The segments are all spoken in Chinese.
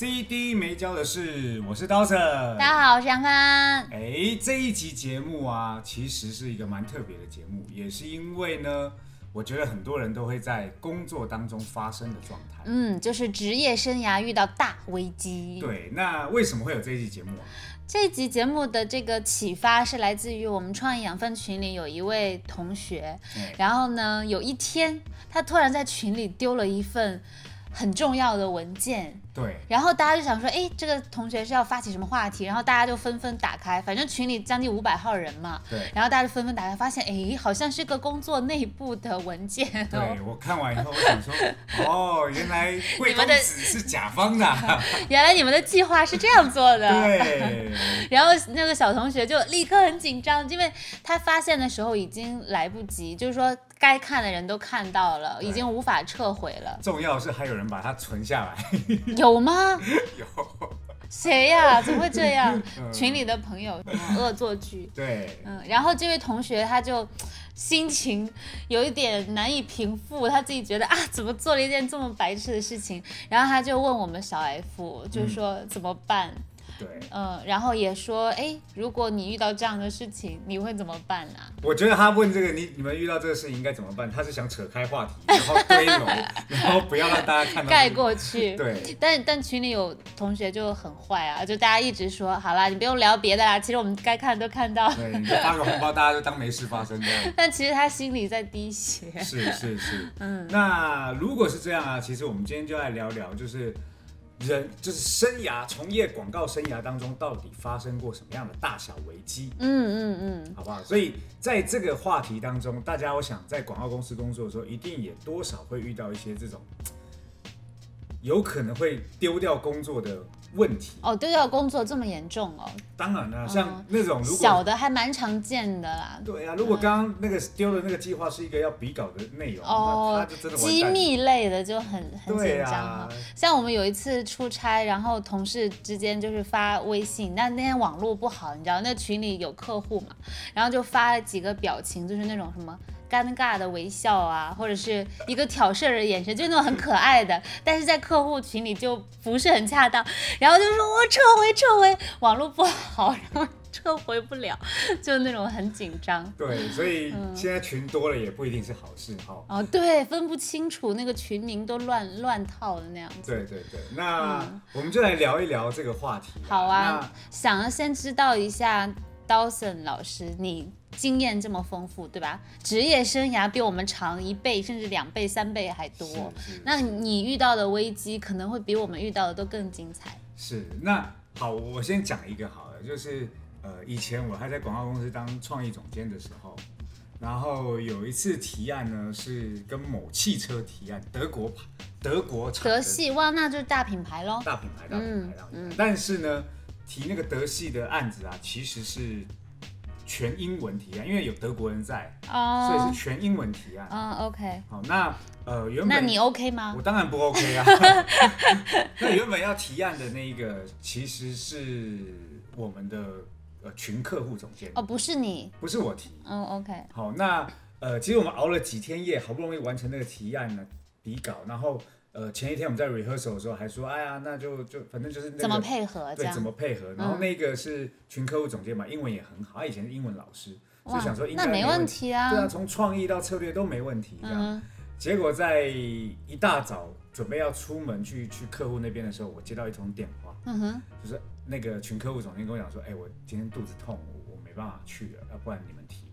CD 没教的事，我是刀子。大家好，我是杨康。哎，这一集节目啊，其实是一个蛮特别的节目，也是因为呢，我觉得很多人都会在工作当中发生的状态。嗯，就是职业生涯遇到大危机。对，那为什么会有这一集节目啊？这集节目的这个启发是来自于我们创意养分群里有一位同学，然后呢，有一天他突然在群里丢了一份很重要的文件。对，然后大家就想说，哎，这个同学是要发起什么话题？然后大家就纷纷打开，反正群里将近五百号人嘛。对。然后大家就纷纷打开，发现，哎，好像是个工作内部的文件。对，我看完以后，我想说，哦，原来贵公子是甲方的。原来你们的计划是这样做的。对。然后那个小同学就立刻很紧张，因为他发现的时候已经来不及，就是说该看的人都看到了，已经无法撤回了。重要是还有人把它存下来。有吗？有，谁呀？怎么会这样？群里的朋友恶作剧。对，嗯，然后这位同学他就心情有一点难以平复，他自己觉得啊，怎么做了一件这么白痴的事情？然后他就问我们小 F，就说怎么办？对，嗯，然后也说，哎，如果你遇到这样的事情，你会怎么办呢？我觉得他问这个，你你们遇到这个事情应该怎么办？他是想扯开话题，然后 然后不要让大家看到盖过去。对，但但群里有同学就很坏啊，就大家一直说，好啦，你不用聊别的啦，其实我们该看都看到。对，你就发个红包，大家就当没事发生这样。但其实他心里在滴血。是是是，嗯，那如果是这样啊，其实我们今天就来聊聊，就是。人就是生涯从业广告生涯当中，到底发生过什么样的大小危机？嗯嗯嗯，好不好？所以在这个话题当中，大家我想在广告公司工作的时候，一定也多少会遇到一些这种有可能会丢掉工作的。问题哦，丢掉工作这么严重哦？当然了，像那种小的还蛮常见的啦。对啊，如果刚刚那个丢的那个计划是一个要比稿的内容，哦，就真的机密类的就很很紧张哈。像我们有一次出差，然后同事之间就是发微信，那那天网络不好，你知道那群里有客户嘛，然后就发了几个表情，就是那种什么。尴尬的微笑啊，或者是一个挑事儿的眼神，就那种很可爱的，但是在客户群里就不是很恰当，然后就说我撤回撤回，网络不好，然后撤回不了，就那种很紧张。对，所以现在群多了也不一定是好事哈。哦，对，分不清楚那个群名都乱乱套的那样子。对对对，那我们就来聊一聊这个话题。好啊，想要先知道一下。Dawson 老师，你经验这么丰富，对吧？职业生涯比我们长一倍，甚至两倍、三倍还多。那你遇到的危机可能会比我们遇到的都更精彩。是，那好，我先讲一个好了，就是呃，以前我还在广告公司当创意总监的时候，然后有一次提案呢，是跟某汽车提案，德国牌，德国德系，哇，那就是大品牌喽，大品牌，大品牌，嗯，但是呢。提那个德系的案子啊，其实是全英文提案，因为有德国人在，所以是全英文提案。嗯，OK。好，那呃，原本那你 OK 吗？我当然不 OK 啊。那原本要提案的那一个，其实是我们的呃群客户总监。哦，不是你，不是我提。嗯，OK。好，那呃，其实我们熬了几天夜，好不容易完成那个提案呢，底稿，然后。呃，前一天我们在 rehearsal 的时候还说，哎呀，那就就反正就是怎么配合，对，怎么配合。然后那个是群客户总监嘛，英文也很好，他以前是英文老师，就想说应该没问题啊。对啊，从创意到策略都没问题这样。结果在一大早准备要出门去去客户那边的时候，我接到一通电话，嗯哼，就是那个群客户总监跟我讲说，哎，我今天肚子痛，我没办法去了，要不然你们提。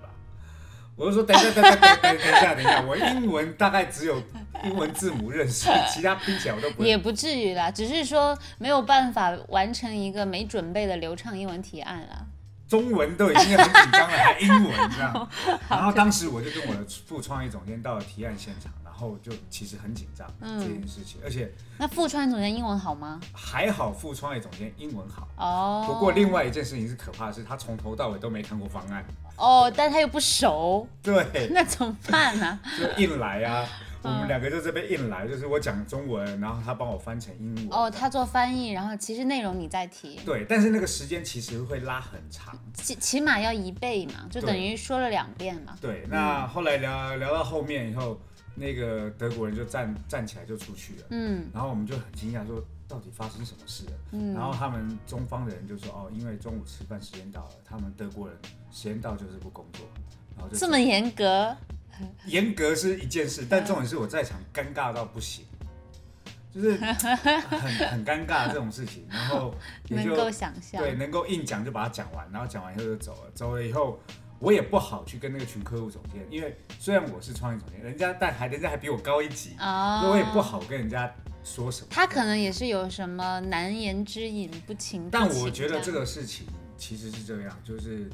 我就说等一下，等等等等等一下，等一下，我英文大概只有英文字母认识，其他拼起来我都不。也不至于啦，只是说没有办法完成一个没准备的流畅英文提案啦。中文都已经很紧张了，还英文这样。然后当时我就跟我的副创意总监到了提案现场，然后就其实很紧张这件事情，而且那副创意总监英文好吗？还好，副创意总监英文好哦。不过另外一件事情是可怕的是，他从头到尾都没看过方案哦，但他又不熟，对，那怎么办呢？就硬来啊。我们两个就这边硬来，就是我讲中文，然后他帮我翻成英文。哦，他做翻译，然后其实内容你在提。对，但是那个时间其实会拉很长，起起码要一倍嘛，就等于说了两遍嘛。对，那后来聊聊到后面以后，那个德国人就站站起来就出去了。嗯。然后我们就很惊讶，说到底发生什么事了？嗯。然后他们中方的人就说：“哦，因为中午吃饭时间到了，他们德国人时间到就是不工作。”然后就这么严格。严格是一件事，但重点是我在场尴尬到不行，就是很 很尴尬这种事情，然后能够想象，对，能够硬讲就把它讲完，然后讲完以后就走了，走了以后我也不好去跟那个群客户总监，因为虽然我是创意总监，人家但还人家还比我高一级，所以我也不好跟人家说什么。他可能也是有什么难言之隐，不情。但我觉得这个事情其实是这样，就是。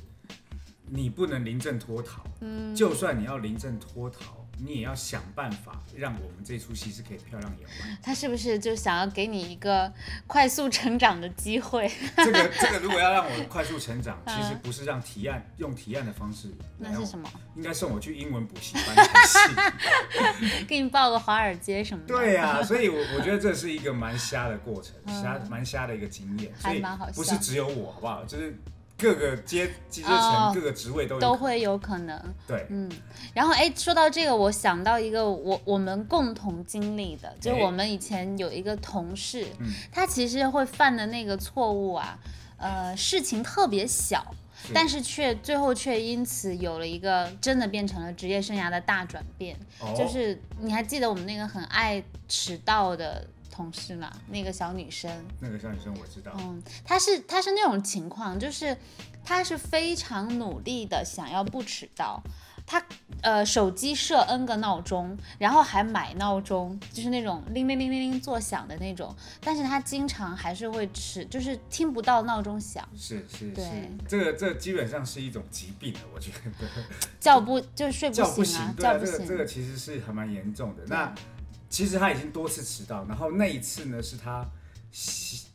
你不能临阵脱逃，嗯，就算你要临阵脱逃。你也要想办法让我们这出戏是可以漂亮演完。他是不是就想要给你一个快速成长的机会？这个这个，如果要让我快速成长，其实不是让提案用提案的方式。那是什么？应该送我去英文补习班才是。给你报个华尔街什么的。对呀，所以，我我觉得这是一个蛮瞎的过程，瞎蛮瞎的一个经验。还蛮好笑。不是只有我，好不好？就是。各个阶阶层、各个职位都都会有可能。对，嗯，然后哎，说到这个，我想到一个我我们共同经历的，就是我们以前有一个同事，他其实会犯的那个错误啊，呃，事情特别小，但是却最后却因此有了一个真的变成了职业生涯的大转变。就是你还记得我们那个很爱迟到的？同事吗，那个小女生，那个小女生我知道，嗯，她是她是那种情况，就是她是非常努力的想要不迟到，她呃手机设 N 个闹钟，然后还买闹钟，就是那种铃铃铃铃铃作响的那种，但是他经常还是会迟，就是听不到闹钟响，是是是，这个这基本上是一种疾病了，我觉得 叫不就是睡不醒啊，叫不醒，这个这个其实是还蛮严重的，那。其实他已经多次迟到，然后那一次呢是他，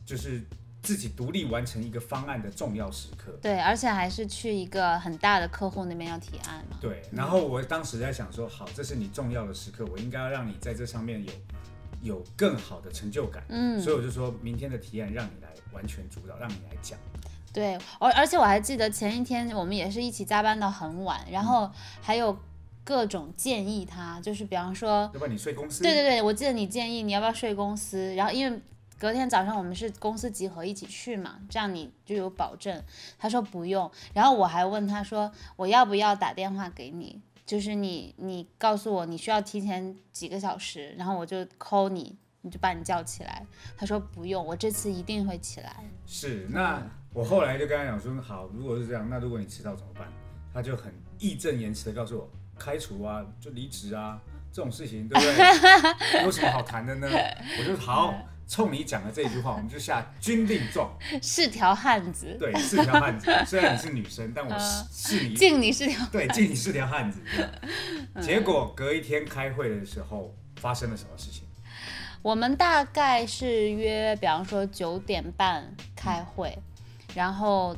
就是自己独立完成一个方案的重要时刻。对，而且还是去一个很大的客户那边要提案嘛。对，然后我当时在想说，好，这是你重要的时刻，我应该要让你在这上面有有更好的成就感。嗯，所以我就说明天的提案让你来完全主导，让你来讲。对，而而且我还记得前一天我们也是一起加班到很晚，然后还有。各种建议他，就是比方说，要不然你睡公司？对对对，我记得你建议你要不要睡公司，然后因为隔天早上我们是公司集合一起去嘛，这样你就有保证。他说不用，然后我还问他说我要不要打电话给你，就是你你告诉我你需要提前几个小时，然后我就 call 你，你就把你叫起来。他说不用，我这次一定会起来。是，那我后来就跟他讲说好，如果是这样，那如果你迟到怎么办？他就很义正言辞的告诉我。开除啊，就离职啊，这种事情对不对？有什么好谈的呢？我就好冲你讲的这一句话，我们就下军令状。是条汉子。对，是条汉子。虽然你是女生，但我是你敬你是条。对，敬你是条汉子。结果隔一天开会的时候，发生了什么事情？我们大概是约，比方说九点半开会，然后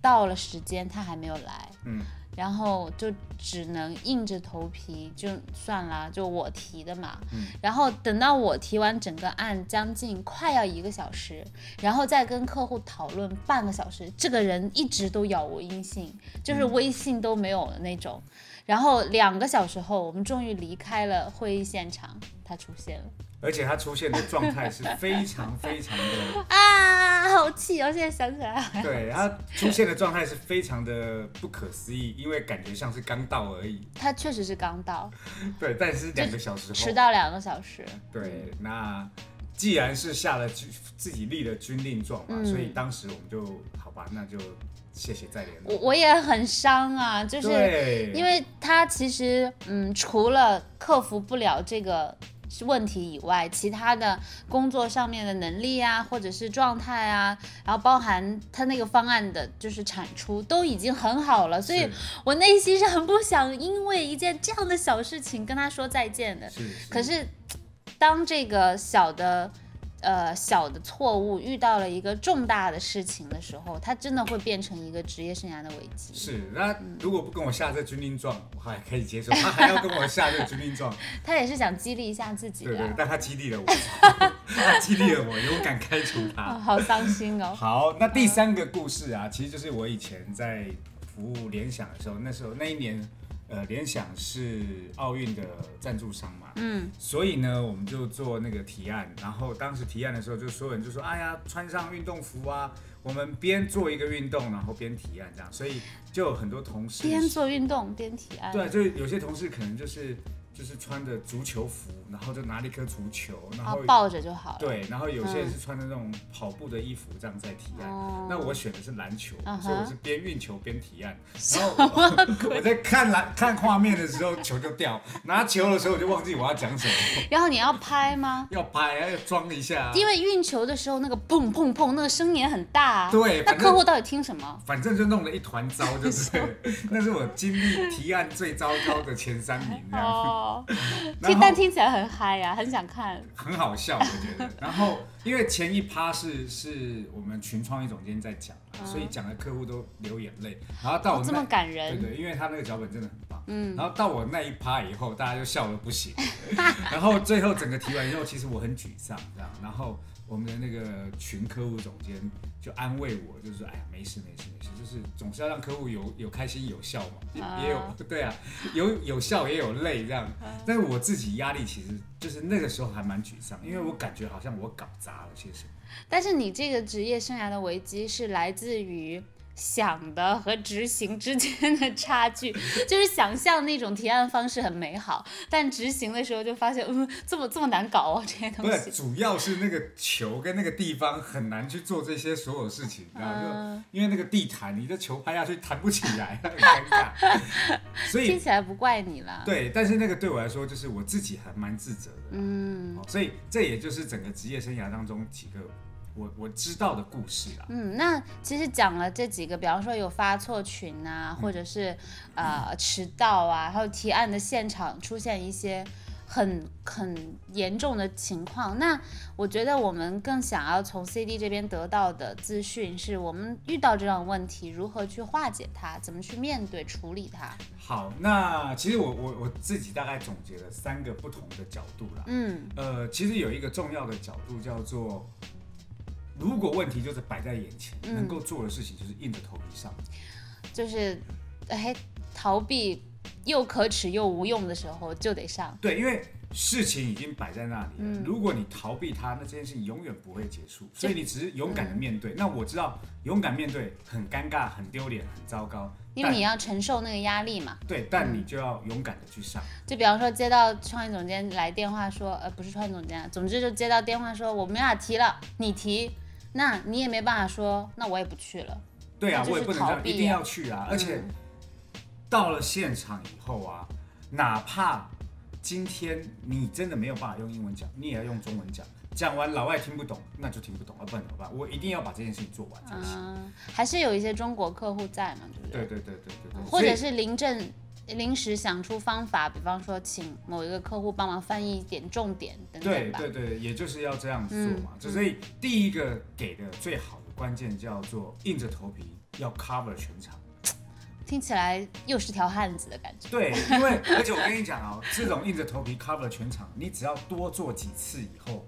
到了时间他还没有来。嗯。然后就只能硬着头皮就算了，就我提的嘛。嗯。然后等到我提完整个案，将近快要一个小时，然后再跟客户讨论半个小时，这个人一直都杳无音信，就是微信都没有的那种。然后两个小时后，我们终于离开了会议现场，他出现了。而且他出现的状态是非常非常的啊，好气！哦现在想起来，对他出现的状态是非常的不可思议，因为感觉像是刚到而已。他确实是刚到，对，但是两个小时后迟到两个小时。对，那既然是下了军自己立了军令状嘛，所以当时我们就好吧，那就谢谢再联络。我我也很伤啊，就是因为他其实嗯，除了克服不了这个。问题以外，其他的工作上面的能力啊，或者是状态啊，然后包含他那个方案的就是产出都已经很好了，所以我内心是很不想因为一件这样的小事情跟他说再见的。是。可是当这个小的。呃，小的错误遇到了一个重大的事情的时候，他真的会变成一个职业生涯的危机。是，那如果不跟我下这军令状，我还可以接受。他还要跟我下这个军令状，他也是想激励一下自己。对对，但他激励了我，他激励了我，勇敢开除他。好伤心哦。好，那第三个故事啊，其实就是我以前在服务联想的时候，那时候那一年。呃，联想是奥运的赞助商嘛，嗯，所以呢，我们就做那个提案，然后当时提案的时候，就所有人就说，哎呀，穿上运动服啊，我们边做一个运动，然后边提案这样，所以就有很多同事边做运动边提案，对，就有些同事可能就是。就是穿着足球服，然后就拿了一颗足球，然后抱着就好了。对，然后有些人是穿着那种跑步的衣服，这样在提案。那我选的是篮球，所以我是边运球边提案。然后我在看篮看画面的时候，球就掉；拿球的时候，我就忘记我要讲什么。然后你要拍吗？要拍，要装一下。因为运球的时候，那个砰砰砰，那个声音很大。对。那客户到底听什么？反正就弄了一团糟，就是 那是我经历提案最糟糕的前三名，这样。听但听起来很嗨呀，很想看，很好笑，我觉得。然后因为前一趴是是我们群创意总监在讲，所以讲的客户都流眼泪。然后到我这么感人，对对，因为他那个脚本真的很棒。嗯。然后到我那一趴以后，大家就笑得不行。然后最后整个提完以后，其实我很沮丧，这样。然后。我们的那个群客户总监就安慰我，就是说，哎呀，没事没事没事，就是总是要让客户有有开心有笑嘛，也有 对啊，有有笑也有泪这样。但是我自己压力其实就是那个时候还蛮沮丧，因为我感觉好像我搞砸了些什么。但是你这个职业生涯的危机是来自于。想的和执行之间的差距，就是想象那种提案方式很美好，但执行的时候就发现，嗯，这么这么难搞哦，这些东西。不是，主要是那个球跟那个地方很难去做这些所有事情，然后就因为那个地毯，你的球拍下去弹不起来，很尴尬。所以听起来不怪你了。对，但是那个对我来说，就是我自己还蛮自责的。嗯。所以这也就是整个职业生涯当中几个。我我知道的故事啦。嗯，那其实讲了这几个，比方说有发错群啊，或者是呃迟到啊，还有提案的现场出现一些很很严重的情况。那我觉得我们更想要从 CD 这边得到的资讯，是我们遇到这样问题如何去化解它，怎么去面对处理它。好，那其实我我我自己大概总结了三个不同的角度啦。嗯，呃，其实有一个重要的角度叫做。如果问题就是摆在眼前，能够做的事情就是硬着头皮上，就是，哎，逃避又可耻又无用的时候就得上。对，因为事情已经摆在那里了，如果你逃避它，那这件事情永远不会结束。所以你只是勇敢的面对。那我知道勇敢面对很尴尬、很丢脸、很糟糕，因为你要承受那个压力嘛。对，但你就要勇敢的去上。就比方说接到创意总监来电话说，呃，不是创意总监，总之就接到电话说我没法提了，你提。那你也没办法说，那我也不去了。对啊，我也不能这样，一定要去啊！而且到了现场以后啊，哪怕今天你真的没有办法用英文讲，你也要用中文讲。讲完老外听不懂，那就听不懂，啊，不然怎么办？我一定要把这件事情做完才行。还是有一些中国客户在嘛，对不对？对对对对对对。或者是临阵。临时想出方法，比方说请某一个客户帮忙翻译一点重点等等对对对，也就是要这样做嘛。所以第一个给的最好的关键叫做硬着头皮要 cover 全场。听起来又是条汉子的感觉。对，因为而且我跟你讲哦，这种硬着头皮 cover 全场，你只要多做几次以后。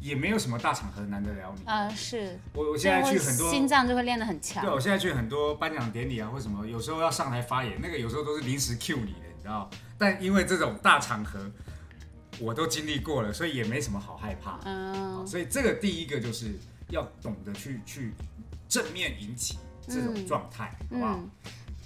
也没有什么大场合难得了你啊！是我我现在去很多心脏就会练得很强。对，我现在去很多颁奖典礼啊，或什么，有时候要上台发言，那个有时候都是临时 Q 你的，你知道但因为这种大场合，我都经历过了，所以也没什么好害怕。嗯。所以这个第一个就是要懂得去去正面引起这种状态，好不好？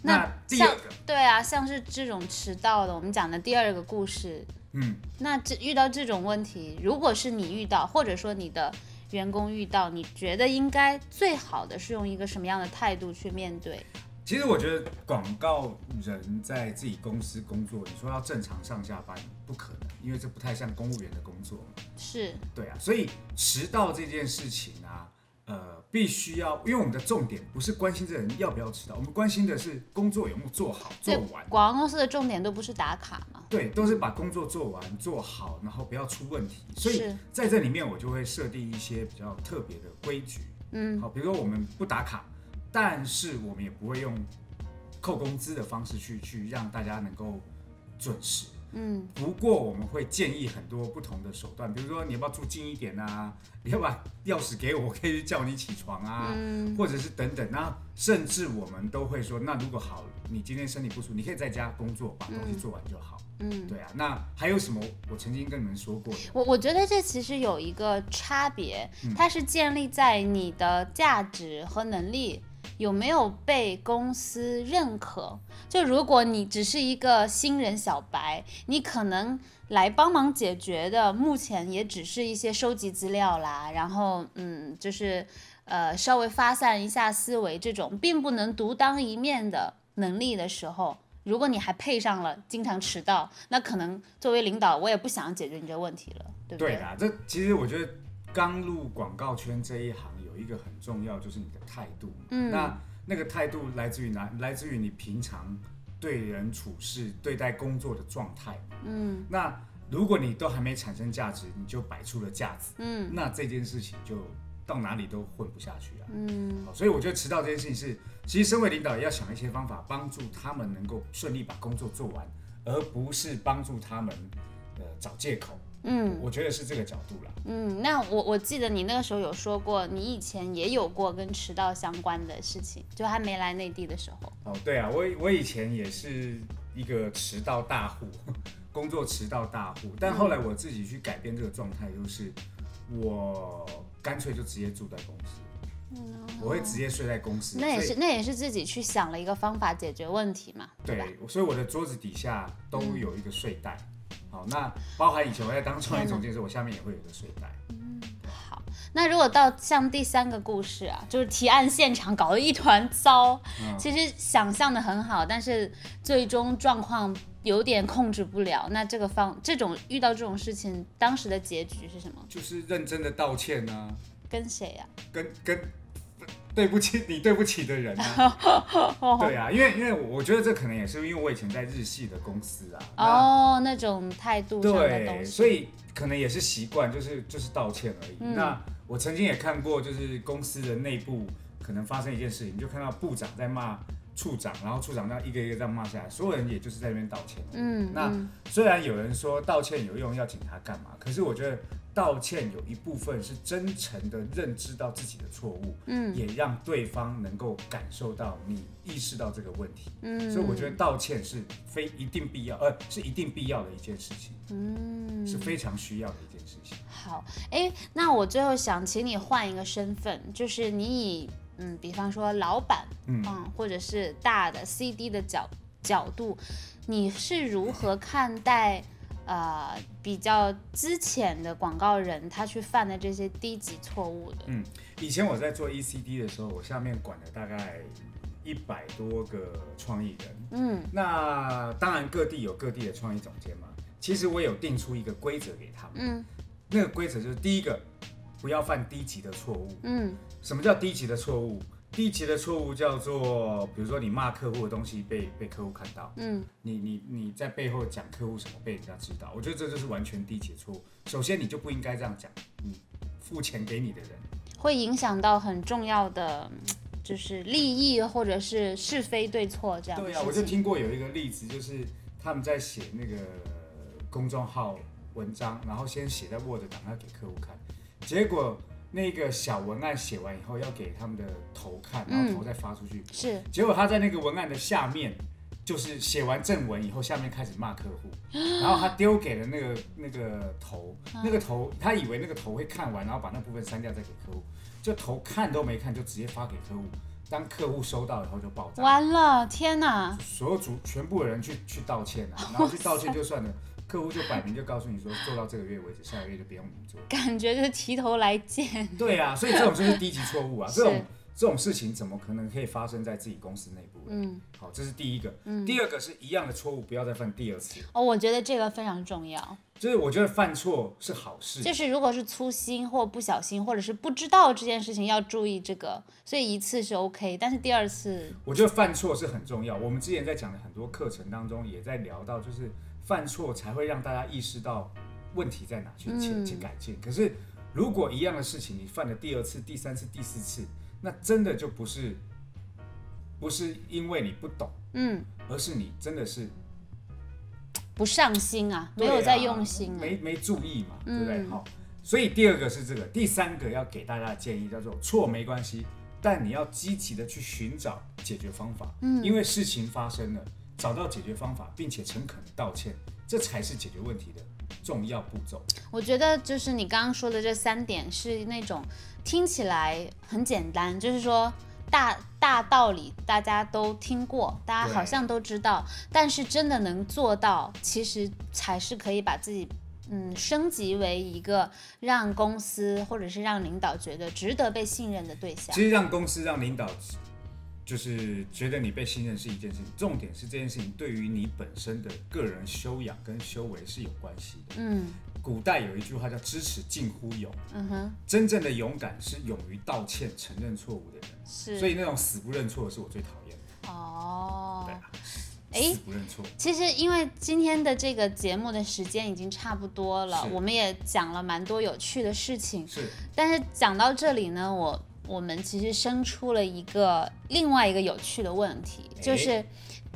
那第二个，对啊，像是这种迟到的，我们讲的第二个故事。嗯，那这遇到这种问题，如果是你遇到，或者说你的员工遇到，你觉得应该最好的是用一个什么样的态度去面对？其实我觉得广告人在自己公司工作，你说要正常上下班不可能。因为这不太像公务员的工作嘛。是，对啊，所以迟到这件事情啊。呃，必须要，因为我们的重点不是关心这人要不要迟到，我们关心的是工作有没有做好做完。广告公司的重点都不是打卡嘛？对，都是把工作做完做好，然后不要出问题。所以在这里面，我就会设定一些比较特别的规矩。嗯，好，比如说我们不打卡，但是我们也不会用扣工资的方式去去让大家能够准时。嗯，不过我们会建议很多不同的手段，比如说你要不要住近一点啊？你 要把钥匙给我，我可以叫你起床啊，或者是等等。那甚至我们都会说，那如果好，你今天身体不舒服，你可以在家工作，把东西做完就好。嗯，对啊。那还有什么？我曾经跟你们说过，我我觉得这其实有一个差别，它是建立在你的价值和能力。有没有被公司认可？就如果你只是一个新人小白，你可能来帮忙解决的，目前也只是一些收集资料啦，然后嗯，就是呃稍微发散一下思维这种，并不能独当一面的能力的时候，如果你还配上了经常迟到，那可能作为领导，我也不想解决你这个问题了，对不对？对啊，这其实我觉得刚入广告圈这一行。一个很重要就是你的态度，嗯，那那个态度来自于哪？来自于你平常对人处事、对待工作的状态，嗯，那如果你都还没产生价值，你就摆出了架子，嗯，那这件事情就到哪里都混不下去了，嗯，好，所以我觉得迟到这件事情是，其实身为领导也要想一些方法帮助他们能够顺利把工作做完，而不是帮助他们呃找借口。嗯，我觉得是这个角度了。嗯，那我我记得你那个时候有说过，你以前也有过跟迟到相关的事情，就还没来内地的时候。哦，对啊，我我以前也是一个迟到大户，工作迟到大户。但后来我自己去改变这个状态，就是我干脆就直接住在公司，我会直接睡在公司。那也是那也是自己去想了一个方法解决问题嘛？对，所以我的桌子底下都有一个睡袋。好，那包含以前我在当创业总监的时候，我下面也会有个睡袋。嗯，好，那如果到像第三个故事啊，就是提案现场搞得一团糟，其实想象的很好，但是最终状况有点控制不了。那这个方这种遇到这种事情，当时的结局是什么？就是认真的道歉呢。跟谁呀？跟跟。对不起，你对不起的人啊，对啊，因为因为我觉得这可能也是因为我以前在日系的公司啊，哦，那种态度对，所以可能也是习惯，就是就是道歉而已。那我曾经也看过，就是公司的内部可能发生一件事情，就看到部长在骂处长，然后处长这样一个一个这样骂下来，所有人也就是在那边道歉。嗯，那虽然有人说道歉有用，要警察干嘛？可是我觉得。道歉有一部分是真诚的认知到自己的错误，嗯，也让对方能够感受到你意识到这个问题，嗯，所以我觉得道歉是非一定必要，呃，是一定必要的一件事情，嗯，是非常需要的一件事情。好，哎，那我最后想请你换一个身份，就是你以嗯，比方说老板，嗯，或者是大的 CD 的角角度，你是如何看待？呃，比较之前的广告人，他去犯的这些低级错误的。嗯，以前我在做 ECD 的时候，我下面管了大概一百多个创意人。嗯，那当然各地有各地的创意总监嘛。其实我有定出一个规则给他们。嗯，那个规则就是第一个，不要犯低级的错误。嗯，什么叫低级的错误？低级的错误叫做，比如说你骂客户的东西被被客户看到，嗯，你你你在背后讲客户什么被人家知道，我觉得这就是完全低级的错误。首先你就不应该这样讲，你付钱给你的人，会影响到很重要的就是利益或者是是非对错这样。对啊，我就听过有一个例子，就是他们在写那个公众号文章，然后先写在 Word 档要给客户看，结果。那个小文案写完以后，要给他们的头看，然后头再发出去。是。结果他在那个文案的下面，就是写完正文以后，下面开始骂客户，然后他丢给了那个那个头，那个头他以为那个头会看完，然后把那部分删掉再给客户，就头看都没看就直接发给客户，当客户收到以后就爆炸。完了，天哪！所有主全部的人去去道歉啊，然后去道歉就算了。客户就摆明就告诉你说，做到这个月为止，下个月就不用你做。感觉就是提头来见。对啊，所以这种就是低级错误啊。这种这种事情怎么可能可以发生在自己公司内部？嗯，好，这是第一个。嗯，第二个是一样的错误，不要再犯第二次。哦，我觉得这个非常重要。就是我觉得犯错是好事。就是如果是粗心或不小心，或者是不知道这件事情，要注意这个。所以一次是 OK，但是第二次，我觉得犯错是很重要。我们之前在讲的很多课程当中，也在聊到，就是犯错才会让大家意识到问题在哪，去去去改进。可是如果一样的事情你犯了第二次、第三次、第四次，那真的就不是不是因为你不懂，嗯，而是你真的是。不上心啊，没有在用心，没没注意嘛，对不对？好，所以第二个是这个，第三个要给大家的建议叫做错没关系，但你要积极的去寻找解决方法，嗯，因为事情发生了，找到解决方法，并且诚恳的道歉，这才是解决问题的重要步骤。我觉得就是你刚刚说的这三点是那种听起来很简单，就是说。大大道理大家都听过，大家好像都知道，但是真的能做到，其实才是可以把自己嗯升级为一个让公司或者是让领导觉得值得被信任的对象。其实让公司让领导就是觉得你被信任是一件事情，重点是这件事情对于你本身的个人修养跟修为是有关系的。嗯。古代有一句话叫“知耻近乎勇”，嗯哼，真正的勇敢是勇于道歉、承认错误的人。是，所以那种死不认错的是我最讨厌的。哦，对啊，哎，死不认错。其实因为今天的这个节目的时间已经差不多了，我们也讲了蛮多有趣的事情。是，但是讲到这里呢，我我们其实生出了一个另外一个有趣的问题，就是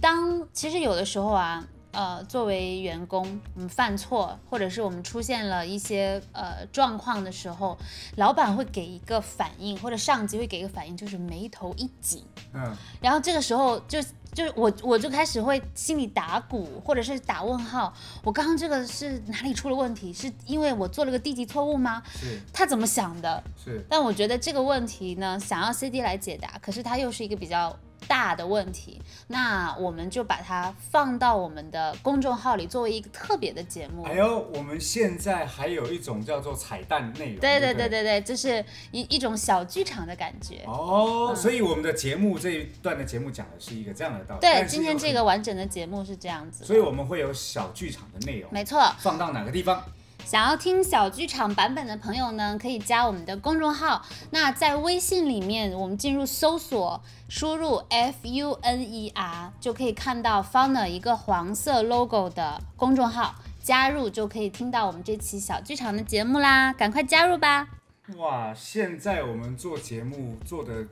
当其实有的时候啊。呃，作为员工，我们犯错，或者是我们出现了一些呃状况的时候，老板会给一个反应，或者上级会给一个反应，就是眉头一紧。嗯，然后这个时候就就是我我就开始会心里打鼓，或者是打问号。我刚刚这个是哪里出了问题？是因为我做了个低级错误吗？是。他怎么想的？是。但我觉得这个问题呢，想要 CD 来解答，可是他又是一个比较。大的问题，那我们就把它放到我们的公众号里，作为一个特别的节目。还有，我们现在还有一种叫做彩蛋内容。对对对对对，就是一一种小剧场的感觉。哦，所以我们的节目这一段的节目讲的是一个这样的道理。对，今天这个完整的节目是这样子。所以我们会有小剧场的内容。没错。放到哪个地方？想要听小剧场版本的朋友呢，可以加我们的公众号。那在微信里面，我们进入搜索，输入 F U N E R，就可以看到 Funer 一个黄色 logo 的公众号，加入就可以听到我们这期小剧场的节目啦！赶快加入吧！哇，现在我们做节目做的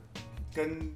跟。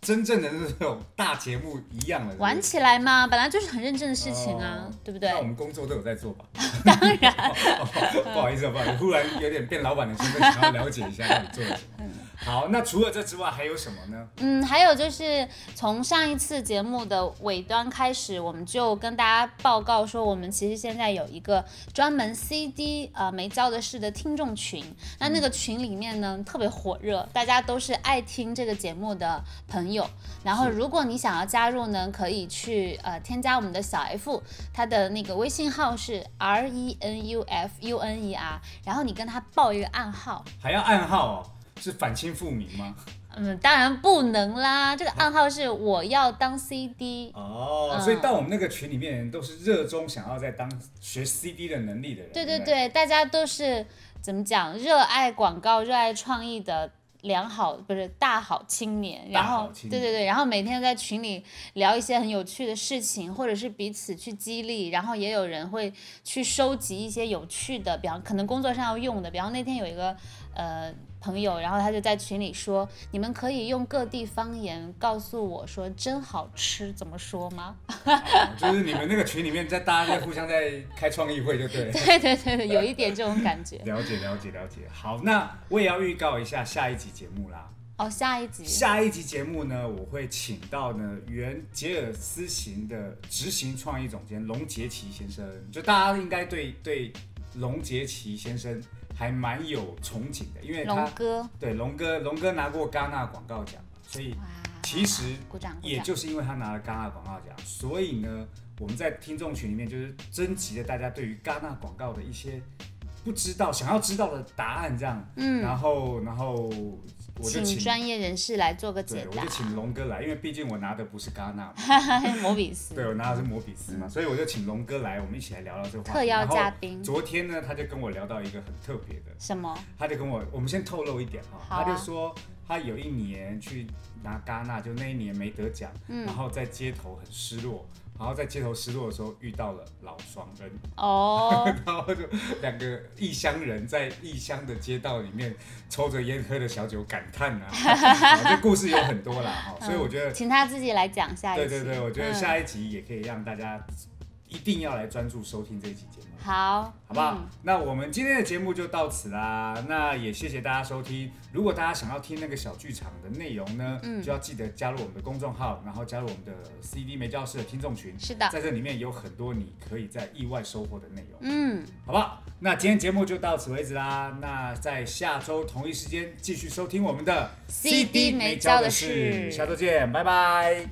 真正的那种大节目一样的玩起来嘛，本来就是很认真的事情啊，对不对？那我们工作都有在做吧？当然，不好意思，不好意思，忽然有点变老板的身份，想要了解一下到底做了什么。好，那除了这之外还有什么呢？嗯，还有就是从上一次节目的尾端开始，我们就跟大家报告说，我们其实现在有一个专门 CD 呃没交的事的听众群。那那个群里面呢特别火热，大家都是爱听这个节目的朋友。然后如果你想要加入呢，可以去呃添加我们的小 F，他的那个微信号是 R E N U F U N E R，然后你跟他报一个暗号，还要暗号哦。是反清复明吗？嗯，当然不能啦。这个暗号是我要当 CD 哦，所以到我们那个群里面人都是热衷想要在当学 CD 的能力的人。对对对，大家都是怎么讲？热爱广告、热爱创意的良好不是大好青年。然后对对对，然后每天在群里聊一些很有趣的事情，或者是彼此去激励。然后也有人会去收集一些有趣的，比方可能工作上要用的。比方那天有一个呃。朋友，然后他就在群里说：“你们可以用各地方言告诉我说真好吃，怎么说吗？”就是你们那个群里面，在大家在互相在开创意会，就 对。对对对，有一点这种感觉。了解了解了解。好，那我也要预告一下下一集节目啦。哦，下一集。下一集节目呢，我会请到呢原杰尔斯行的执行创意总监龙杰奇先生。就大家应该对对龙杰奇先生。还蛮有憧憬的，因为他对龙哥，龙哥拿过戛纳广告奖，所以其实也就是因为他拿了戛纳广告奖，所以呢，我们在听众群里面就是征集了大家对于戛纳广告的一些不知道、想要知道的答案，这样，嗯，然后然后请专业人士来做个解答。我就请龙哥来，因为毕竟我拿的不是戛纳，摩比斯。对，我拿的是摩比斯嘛，所以我就请龙哥来，我们一起来聊聊这个话题。特邀嘉宾。昨天呢，他就跟我聊到一个很特别的。什么？他就跟我，我们先透露一点哈，他就说他有一年去拿戛纳，就那一年没得奖，然后在街头很失落。然后在街头失落的时候遇到了老双恩哦，然后就两个异乡人在异乡的街道里面抽着烟喝着小酒感叹啊，这故事有很多啦哈，所以我觉得请他自己来讲下一集。对对对，我觉得下一集也可以让大家一定要来专注收听这一期节目。好，好不好？那我们今天的节目就到此啦。那也谢谢大家收听。如果大家想要听那个小剧场的内容呢，就要记得加入我们的公众号，然后加入我们的 CD 没教室的听众群。是的，在这里面有很多你可以在意外收获的内容。嗯，好不好？那今天节目就到此为止啦。那在下周同一时间继续收听我们的 CD 没教的事。下周见，拜拜。